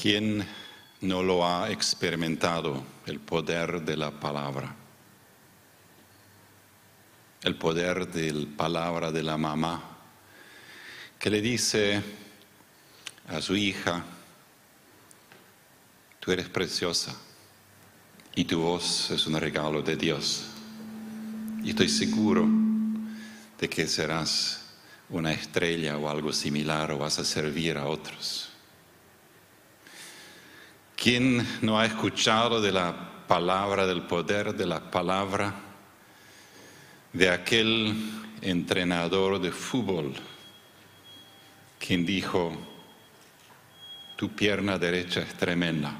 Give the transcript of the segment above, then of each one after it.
¿Quién no lo ha experimentado, el poder de la palabra? El poder de la palabra de la mamá, que le dice a su hija, tú eres preciosa y tu voz es un regalo de Dios. Y estoy seguro de que serás una estrella o algo similar o vas a servir a otros. ¿Quién no ha escuchado de la palabra, del poder de la palabra de aquel entrenador de fútbol quien dijo, tu pierna derecha es tremenda,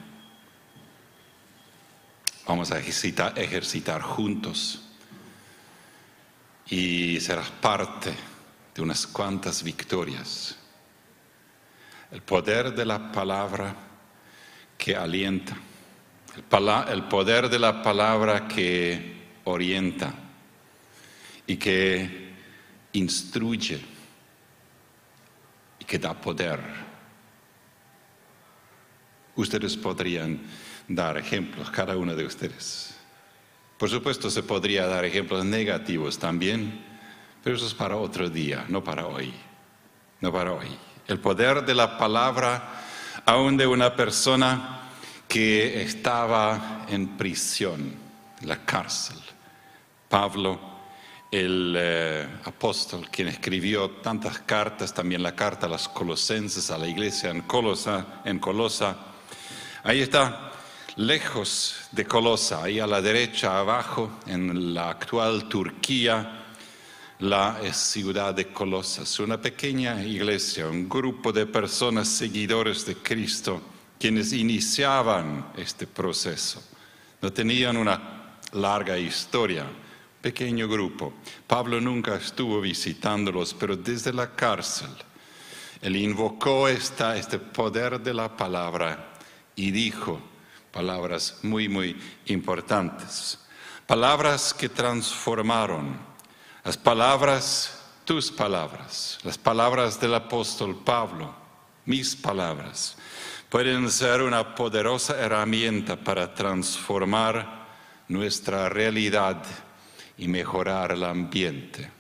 vamos a ejercitar, ejercitar juntos y serás parte de unas cuantas victorias. El poder de la palabra que alienta, el, poder de la palabra que orienta y que instruye y que da poder. Ustedes podrían dar ejemplos, cada uno de ustedes. Por supuesto, se podría dar ejemplos negativos también, pero eso es para otro día, no para hoy. No para hoy. El poder de la palabra aún de una persona que estaba en prisión, en la cárcel. Pablo, el eh, apóstol, quien escribió tantas cartas, también la carta a los colosenses, a la iglesia en Colosa, en Colosa. Ahí está, lejos de Colosa, ahí a la derecha abajo, en la actual Turquía, la ciudad de Colosas, una pequeña iglesia, un grupo de personas seguidores de Cristo, quienes iniciaban este proceso. No tenían una larga historia, pequeño grupo. Pablo nunca estuvo visitándolos, pero desde la cárcel, él invocó esta, este poder de la palabra y dijo palabras muy, muy importantes. Palabras que transformaron las palabras, tus palabras, las palabras del apóstol Pablo, mis palabras, pueden ser una poderosa herramienta para transformar nuestra realidad y mejorar el ambiente.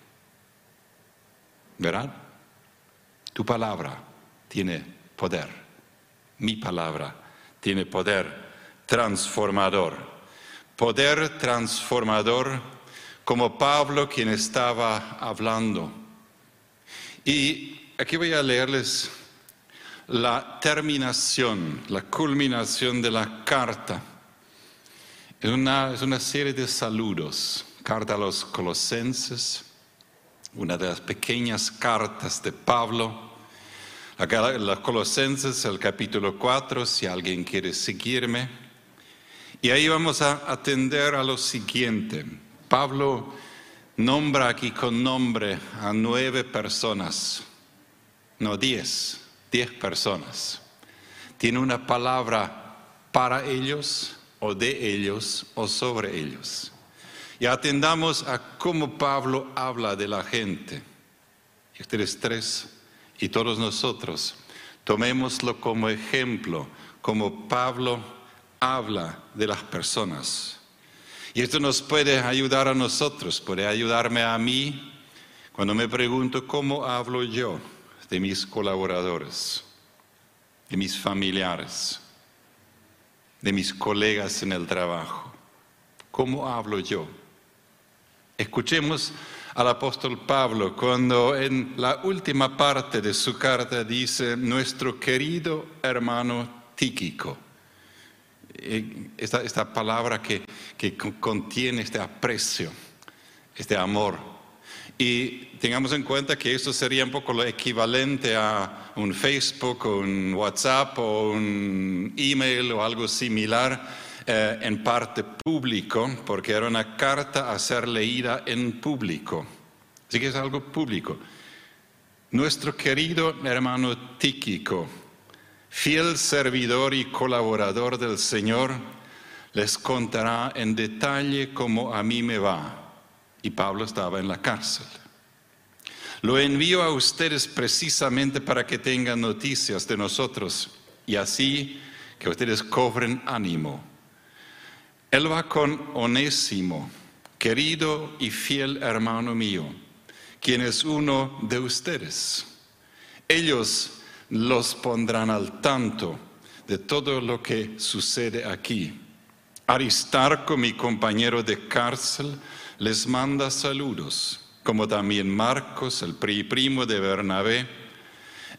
¿Verdad? Tu palabra tiene poder. Mi palabra tiene poder transformador. Poder transformador como Pablo quien estaba hablando. Y aquí voy a leerles la terminación, la culminación de la carta. Es una, es una serie de saludos. Carta a los colosenses, una de las pequeñas cartas de Pablo. Los colosenses, el capítulo 4, si alguien quiere seguirme. Y ahí vamos a atender a lo siguiente. Pablo nombra aquí con nombre a nueve personas, no diez, diez personas. Tiene una palabra para ellos o de ellos o sobre ellos. Y atendamos a cómo Pablo habla de la gente. Y ustedes tres y todos nosotros, tomémoslo como ejemplo, como Pablo habla de las personas. Y esto nos puede ayudar a nosotros, puede ayudarme a mí cuando me pregunto cómo hablo yo de mis colaboradores, de mis familiares, de mis colegas en el trabajo. ¿Cómo hablo yo? Escuchemos al apóstol Pablo cuando en la última parte de su carta dice, nuestro querido hermano Tíquico esta, esta palabra que, que contiene este aprecio, este amor. Y tengamos en cuenta que esto sería un poco lo equivalente a un Facebook o un WhatsApp o un email o algo similar eh, en parte público, porque era una carta a ser leída en público. Así que es algo público. Nuestro querido hermano Tíquico, fiel servidor y colaborador del Señor, les contará en detalle cómo a mí me va. Y Pablo estaba en la cárcel. Lo envío a ustedes precisamente para que tengan noticias de nosotros y así que ustedes cobren ánimo. Él va con Onésimo, querido y fiel hermano mío, quien es uno de ustedes. Ellos los pondrán al tanto de todo lo que sucede aquí. Aristarco, mi compañero de cárcel, les manda saludos, como también Marcos, el primo de Bernabé.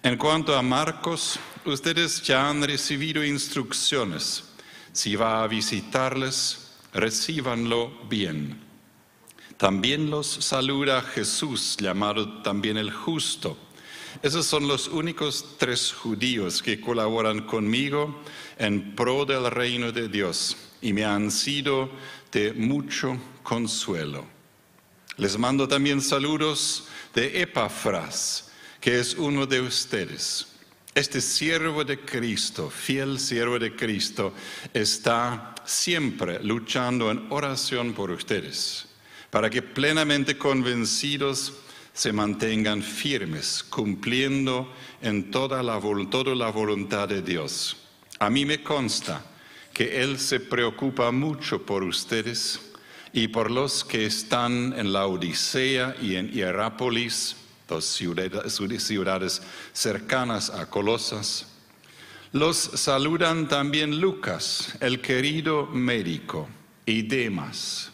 En cuanto a Marcos, ustedes ya han recibido instrucciones. Si va a visitarles, recíbanlo bien. También los saluda Jesús, llamado también el justo. Esos son los únicos tres judíos que colaboran conmigo en pro del reino de Dios y me han sido de mucho consuelo. Les mando también saludos de Epafras, que es uno de ustedes. Este siervo de Cristo, fiel siervo de Cristo, está siempre luchando en oración por ustedes, para que plenamente convencidos se mantengan firmes, cumpliendo en toda la, toda la voluntad de Dios. A mí me consta que Él se preocupa mucho por ustedes y por los que están en la Odisea y en Hierápolis, dos ciudades cercanas a Colosas. Los saludan también Lucas, el querido médico, y Demas.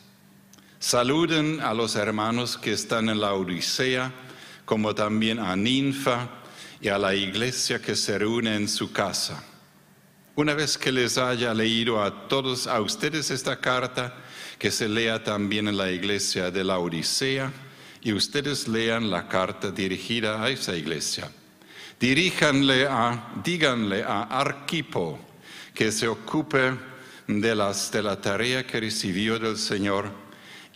Saluden a los hermanos que están en la Odisea, como también a Ninfa y a la iglesia que se reúne en su casa. Una vez que les haya leído a todos, a ustedes esta carta, que se lea también en la iglesia de la Odisea y ustedes lean la carta dirigida a esa iglesia. Diríjanle a, díganle a Arquipo que se ocupe de, las, de la tarea que recibió del Señor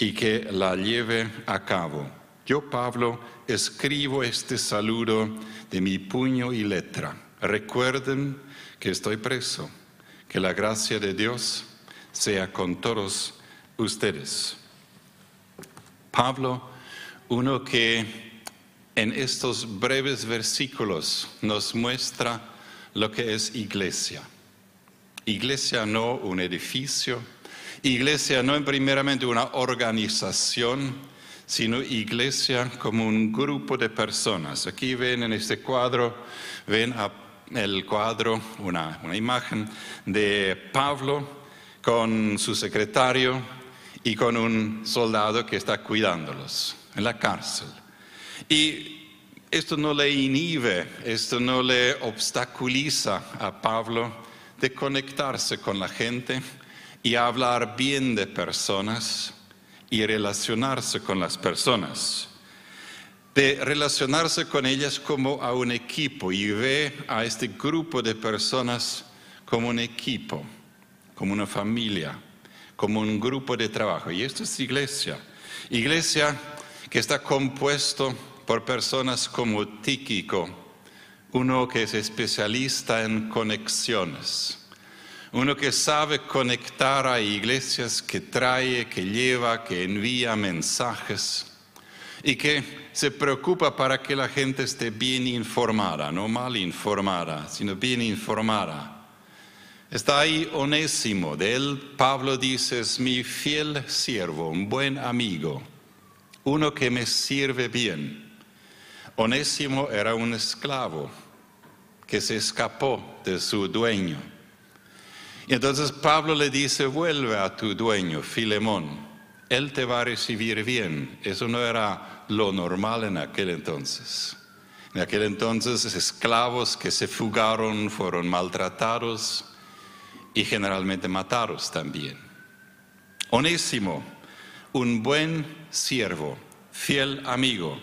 y que la lleve a cabo. Yo, Pablo, escribo este saludo de mi puño y letra. Recuerden que estoy preso, que la gracia de Dios sea con todos ustedes. Pablo, uno que en estos breves versículos nos muestra lo que es iglesia. Iglesia no un edificio, iglesia no primeramente una organización, sino iglesia como un grupo de personas. Aquí ven en este cuadro, ven el cuadro, una, una imagen de Pablo con su secretario y con un soldado que está cuidándolos en la cárcel. Y esto no le inhibe, esto no le obstaculiza a Pablo de conectarse con la gente y hablar bien de personas y relacionarse con las personas. De relacionarse con ellas como a un equipo y ve a este grupo de personas como un equipo, como una familia como un grupo de trabajo. Y esto es iglesia. Iglesia que está compuesto por personas como Tíquico, uno que es especialista en conexiones, uno que sabe conectar a iglesias, que trae, que lleva, que envía mensajes y que se preocupa para que la gente esté bien informada, no mal informada, sino bien informada Está ahí Onésimo, de él Pablo dice, es mi fiel siervo, un buen amigo, uno que me sirve bien. Onésimo era un esclavo que se escapó de su dueño. Y entonces Pablo le dice, vuelve a tu dueño, Filemón, él te va a recibir bien. Eso no era lo normal en aquel entonces. En aquel entonces esclavos que se fugaron fueron maltratados y generalmente mataros también. Onésimo, un buen siervo, fiel amigo.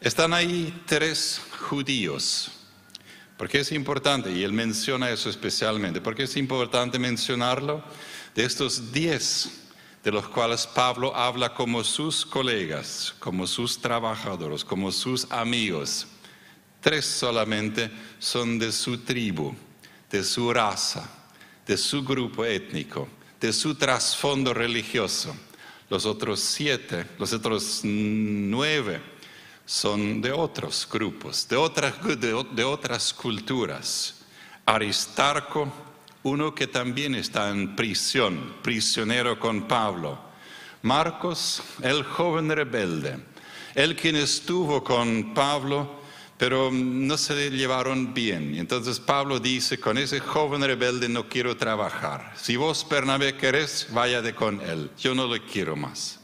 Están ahí tres judíos. ¿Por qué es importante? Y él menciona eso especialmente. ¿Por qué es importante mencionarlo? De estos diez de los cuales Pablo habla como sus colegas, como sus trabajadores, como sus amigos. Tres solamente son de su tribu, de su raza de su grupo étnico, de su trasfondo religioso. Los otros siete, los otros nueve son de otros grupos, de otras, de, otras culturas. Aristarco uno que también está en prisión, prisionero con Pablo. Marcos, el joven rebelde, el quien estuvo con Pablo, pero no se le llevaron bien. Entonces Pablo dice, con ese joven rebelde no quiero trabajar. Si vos, Bernabé, querés, váyade con él. Yo no le quiero más.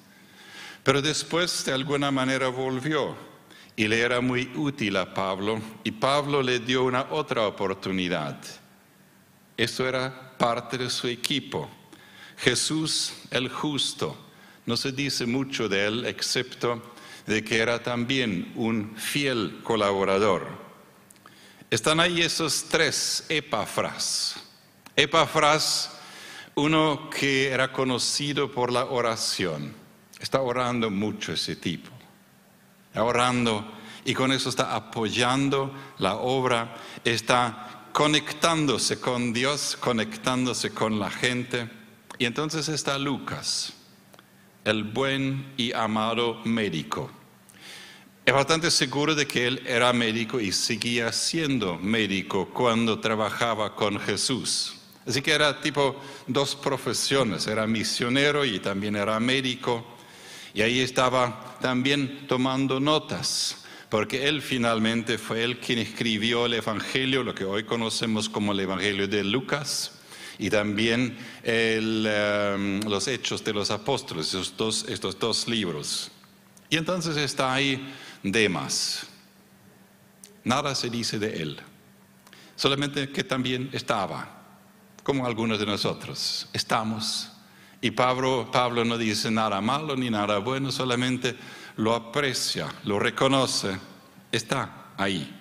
Pero después, de alguna manera, volvió y le era muy útil a Pablo y Pablo le dio una otra oportunidad. Eso era parte de su equipo. Jesús el justo. No se dice mucho de él excepto de que era también un fiel colaborador. Están ahí esos tres epafras. Epafras, uno que era conocido por la oración. Está orando mucho ese tipo. Está orando y con eso está apoyando la obra, está conectándose con Dios, conectándose con la gente. Y entonces está Lucas el buen y amado médico. Es bastante seguro de que él era médico y seguía siendo médico cuando trabajaba con Jesús. Así que era tipo dos profesiones, era misionero y también era médico. Y ahí estaba también tomando notas, porque él finalmente fue el quien escribió el Evangelio, lo que hoy conocemos como el Evangelio de Lucas y también em, los hechos de los apóstoles, estos dos, libros. Y entonces está ahí Demas. Nada se dice de él, solamente que también estaba, como algunos de nosotros, estamos. Y Pablo, no dice nada malo ni nada bueno, solamente lo aprecia, lo reconoce, está ahí.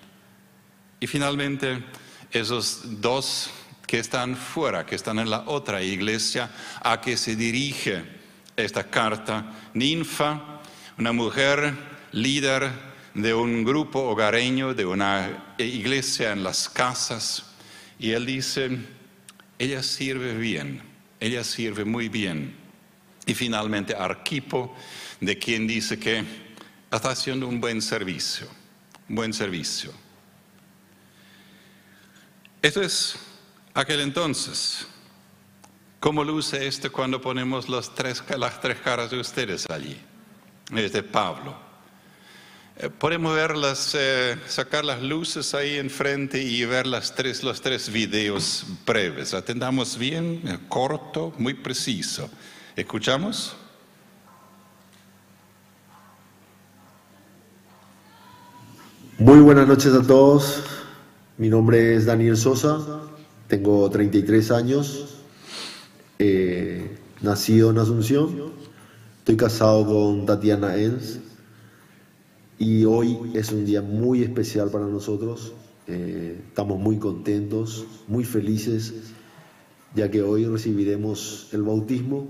Y finalmente esos dos que están fuera, que están en la otra iglesia, a que se dirige esta carta. Ninfa, una mujer líder de un grupo hogareño, de una iglesia en las casas, y él dice, ella sirve bien, ella sirve muy bien. Y finalmente Arquipo, de quien dice que está haciendo un buen servicio, buen servicio. Esto es aquel entonces. ¿Cómo luce esto cuando ponemos las tres, las tres caras de ustedes allí? Es de Pablo. Eh, podemos verlas, eh, sacar las luces ahí enfrente y ver las tres, los tres videos breves. Atendamos bien, eh, corto, muy preciso. ¿Escuchamos? Muy buenas noches a todos. Mi nombre es Daniel Sosa. Tengo 33 años, eh, nacido en Asunción, estoy casado con Tatiana Enz y hoy es un día muy especial para nosotros. Eh, estamos muy contentos, muy felices, ya que hoy recibiremos el bautismo.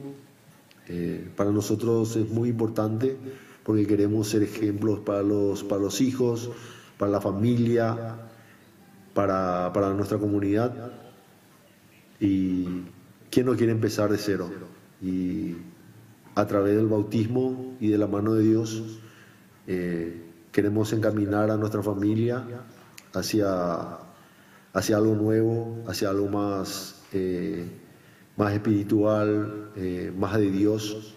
Eh, para nosotros es muy importante porque queremos ser ejemplos para los, para los hijos, para la familia, para, para nuestra comunidad. Y ¿quién no quiere empezar de cero? Y a través del bautismo y de la mano de Dios eh, queremos encaminar a nuestra familia hacia, hacia algo nuevo, hacia algo más, eh, más espiritual, eh, más de Dios.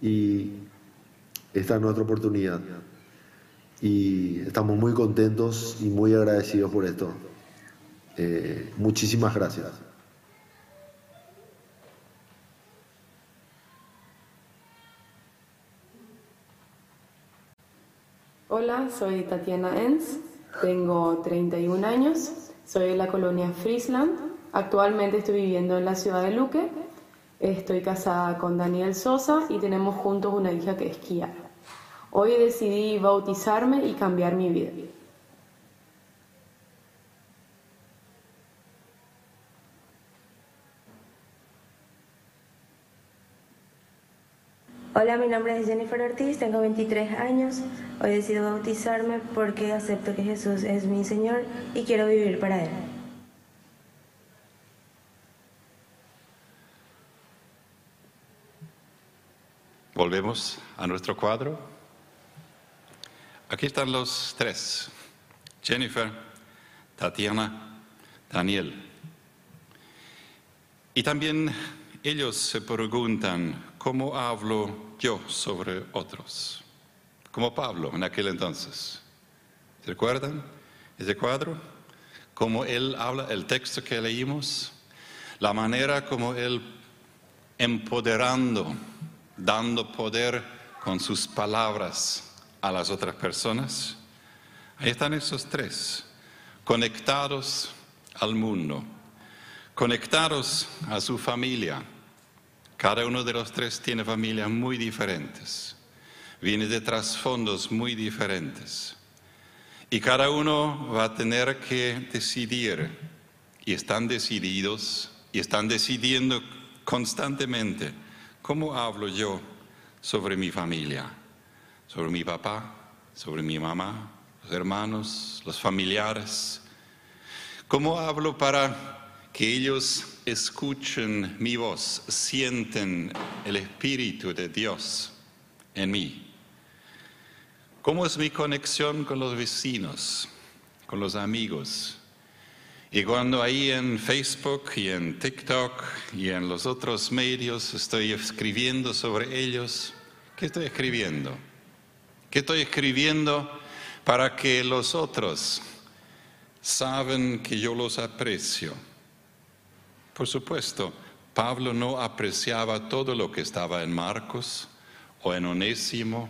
Y esta es nuestra oportunidad. Y estamos muy contentos y muy agradecidos por esto. muchísimas gracias. Hola, soy Tatiana Enz, tengo 31 años, soy de la colonia Friesland, actualmente estoy viviendo en la ciudad de Luque, estoy casada con Daniel Sosa y tenemos juntos una hija que es. Hoy decidí bautizarme y cambiar mi vida. Hola, mi nombre es Jennifer Ortiz, tengo 23 años. Hoy decido bautizarme porque acepto que Jesús es mi Señor y quiero vivir para Él. Volvemos a nuestro cuadro. Aquí están los tres. Jennifer, Tatiana, Daniel. Y también ellos se preguntan, ¿cómo hablo yo sobre otros? Como Pablo en aquel entonces. ¿Se recuerdan ese cuadro? Cómo él habla, el texto que leímos, la manera como él empoderando, dando poder con sus palabras a las otras personas. Ahí están esos tres, conectados al mundo, conectados a su familia. Cada uno de los tres tiene familias muy diferentes, viene de trasfondos muy diferentes. Y cada uno va a tener que decidir, y están decididos, y están decidiendo constantemente, ¿cómo hablo yo sobre mi familia? Sobre mi papá, sobre mi mamá, los hermanos, los familiares. ¿Cómo hablo para que ellos escuchen mi voz, sienten el Espíritu de Dios en mí? ¿Cómo es mi conexión con los vecinos, con los amigos? Y cuando ahí en Facebook y en TikTok y en los otros medios estoy escribiendo sobre ellos, ¿qué estoy escribiendo? ¿Qué estoy escribiendo para que los otros saben que yo los aprecio? Por supuesto, Pablo no apreciaba todo lo que estaba en Marcos o en Onésimo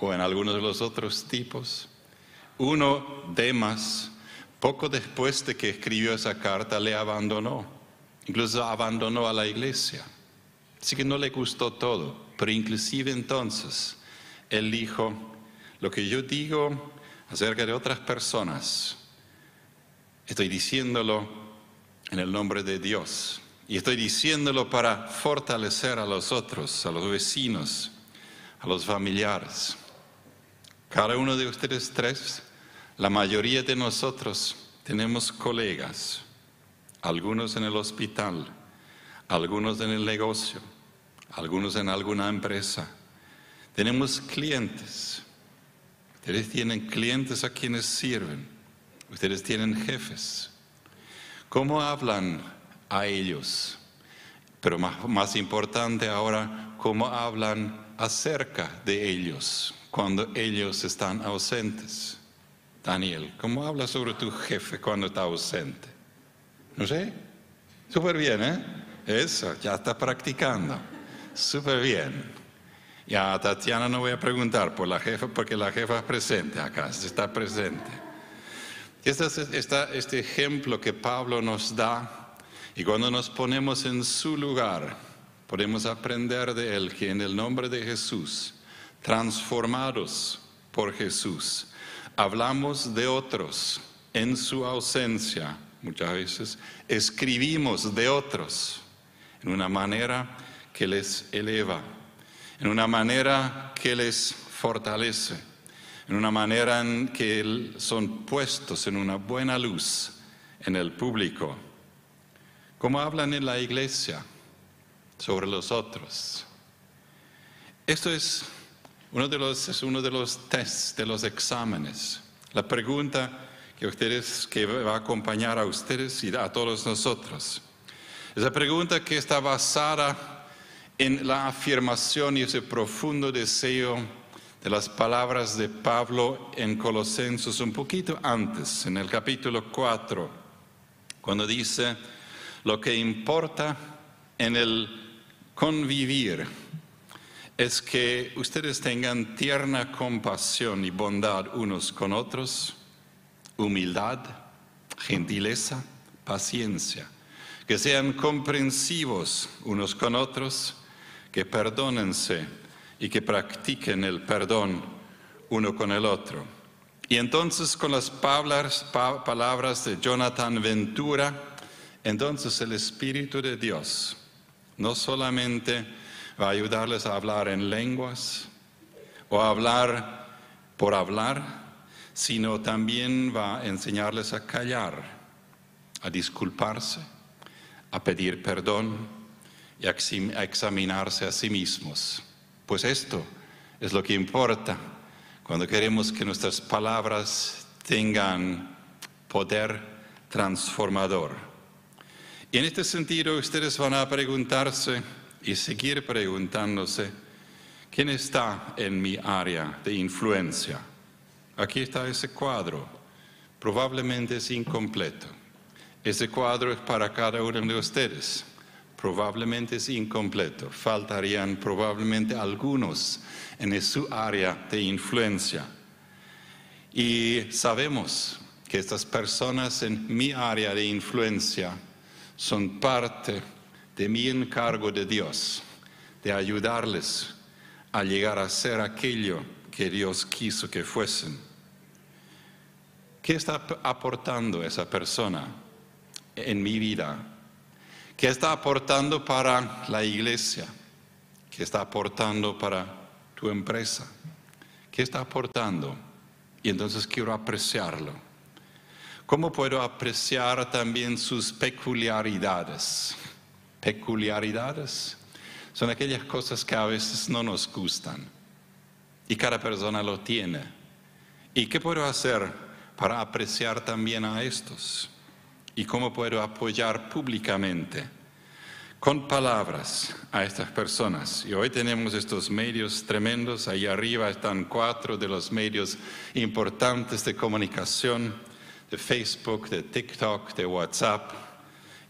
o en algunos de los otros tipos. Uno, Demas, poco después de que escribió esa carta, le abandonó, incluso abandonó a la iglesia. Así que no le gustó todo, pero inclusive entonces él dijo, lo que yo digo acerca de otras personas, estoy diciéndolo en el nombre de Dios. Y estoy diciéndolo para fortalecer a los otros, a los vecinos, a los familiares. Cada uno de ustedes tres, la mayoría de nosotros tenemos colegas, algunos en el hospital, algunos en el negocio, algunos en alguna empresa. Tenemos clientes. Ustedes tienen clientes a quienes sirven. Ustedes tienen jefes. ¿Cómo hablan a ellos? Pero más, más importante ahora, ¿cómo hablan acerca de ellos? cuando ellos están ausentes. Daniel, ¿cómo hablas sobre tu jefe cuando está ausente? No sé. Súper bien, ¿eh? Eso, ya está practicando. Súper bien. Ya a Tatiana no voy a preguntar por la jefa porque la jefa es presente acá, está presente. Este es este ejemplo que Pablo nos da y cuando nos ponemos en su lugar, podemos aprender de él que en el nombre de Jesús, transformados por Jesús. Hablamos de otros en su ausencia, muchas veces escribimos de otros en una manera que les eleva, en una manera que les fortalece, en una manera en que son puestos en una buena luz en el público. ¿Cómo hablan en la iglesia sobre los otros? Esto es uno de los, es uno de los tests, de los exámenes. La pregunta que ustedes, que va a acompañar a ustedes y a todos nosotros. Esa pregunta que está basada en la afirmación y ese profundo deseo de las palabras de Pablo en Colosenses un poquito antes, en el capítulo 4, cuando dice, lo que importa en el convivir es que ustedes tengan tierna compasión y bondad unos con otros, humildad, gentileza, paciencia, que sean comprensivos unos con otros, que perdónense y que practiquen el perdón uno con el otro. Y entonces con las palabras, de Jonathan Ventura, entonces el Espíritu de Dios no solamente va a ayudarles a hablar en lenguas o a hablar por hablar, sino también va a enseñarles a callar, a disculparse, a pedir perdón y a examinarse a sí mismos. Pues esto es lo que importa cuando queremos que nuestras palabras tengan poder transformador. Y en este sentido ustedes van a preguntarse y seguir preguntándose, ¿quién está en mi área de influencia? Aquí está ese cuadro. Probablemente es incompleto. Ese cuadro es para cada uno de ustedes. Probablemente es incompleto. Faltarían probablemente algunos en su área de influencia. Y sabemos que estas personas en mi área de influencia son parte de mi encargo de Dios, de ayudarles a llegar a ser aquello que Dios quiso que fuesen. ¿Qué está aportando esa persona en mi vida? ¿Qué está aportando para la iglesia? ¿Qué está aportando para tu empresa? ¿Qué está aportando? Y entonces quiero apreciarlo. ¿Cómo puedo apreciar también sus peculiaridades? Peculiaridades son aquellas cosas que a veces no nos gustan y cada persona lo tiene. ¿Y qué puedo hacer para apreciar también a estos y cómo puedo apoyar públicamente con palabras a estas personas. Y hoy tenemos estos medios tremendos, ahí arriba están cuatro de los medios importantes de comunicación, de Facebook, de TikTok, de WhatsApp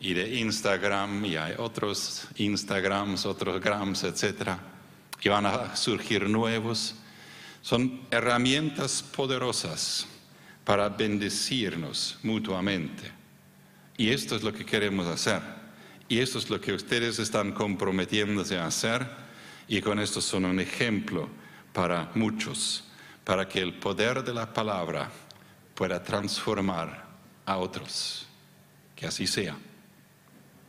y de Instagram, y hay otros Instagrams, otros Grams, etc. Y van a surgir nuevos. Son herramientas poderosas para bendecirnos mutuamente. Y esto es lo que queremos hacer. Y esto es lo que ustedes están comprometiéndose a hacer. Y con esto son un ejemplo para muchos, para que el poder de la palabra pueda transformar a otros. Que así sea.